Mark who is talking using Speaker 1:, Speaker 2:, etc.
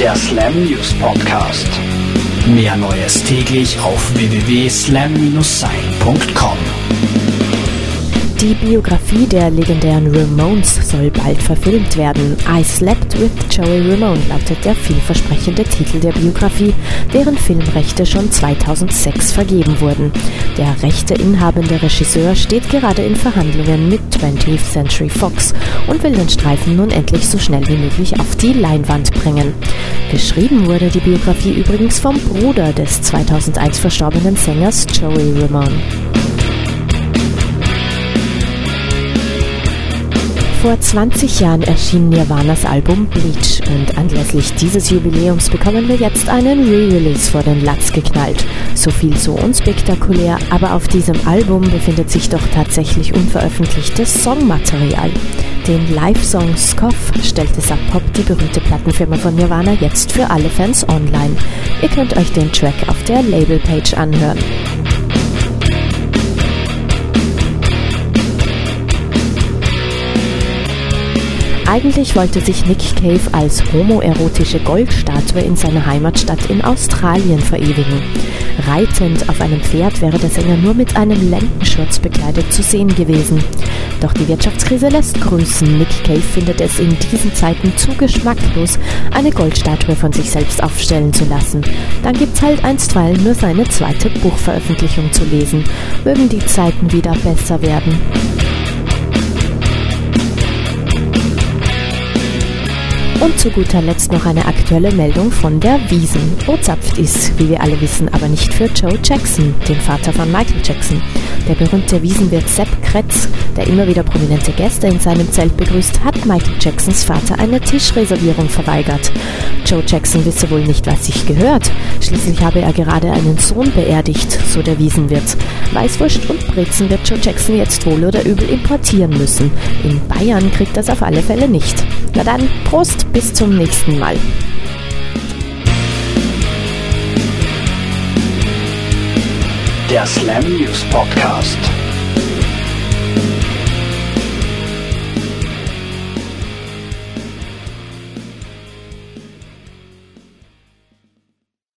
Speaker 1: Der Slam News Podcast. Mehr Neues täglich auf www.slam-sein.com.
Speaker 2: Die Biografie der legendären Ramones soll bald verfilmt werden. I Slept with Joey Ramone lautet der vielversprechende Titel der Biografie, deren Filmrechte schon 2006 vergeben wurden. Der rechteinhabende Regisseur steht gerade in Verhandlungen mit 20th Century Fox und will den Streifen nun endlich so schnell wie möglich auf die Leinwand bringen. Geschrieben wurde die Biografie übrigens vom Bruder des 2001 verstorbenen Sängers Joey Ramone. Vor 20 Jahren erschien Nirvanas Album Bleach und anlässlich dieses Jubiläums bekommen wir jetzt einen Re-Release vor den Latz geknallt. So viel so unspektakulär, aber auf diesem Album befindet sich doch tatsächlich unveröffentlichtes Songmaterial. Den Live-Song Scoff stellte Sub Pop, die berühmte Plattenfirma von Nirvana, jetzt für alle Fans online. Ihr könnt euch den Track auf der Labelpage anhören. Eigentlich wollte sich Nick Cave als homoerotische Goldstatue in seiner Heimatstadt in Australien verewigen. Reitend auf einem Pferd wäre der Sänger nur mit einem Lendenschurz bekleidet zu sehen gewesen. Doch die Wirtschaftskrise lässt grüßen. Nick Cave findet es in diesen Zeiten zu geschmacklos, eine Goldstatue von sich selbst aufstellen zu lassen. Dann gibt's halt einstweilen nur seine zweite Buchveröffentlichung zu lesen. Mögen die Zeiten wieder besser werden. Und zu guter Letzt noch eine aktuelle Meldung von der Wiesen. Ozapft ist, wie wir alle wissen, aber nicht für Joe Jackson, den Vater von Michael Jackson. Der berühmte Wiesenwirt Sepp Kretz, der immer wieder prominente Gäste in seinem Zelt begrüßt, hat Michael Jacksons Vater eine Tischreservierung verweigert. Joe Jackson wisse wohl nicht, was sich gehört. Schließlich habe er gerade einen Sohn beerdigt, so der Wiesenwirt. Weißwurst und Brezen wird Joe Jackson jetzt wohl oder übel importieren müssen. In Bayern kriegt das auf alle Fälle nicht. Na dann, Prost, bis zum nächsten Mal.
Speaker 1: Der Slam News Podcast.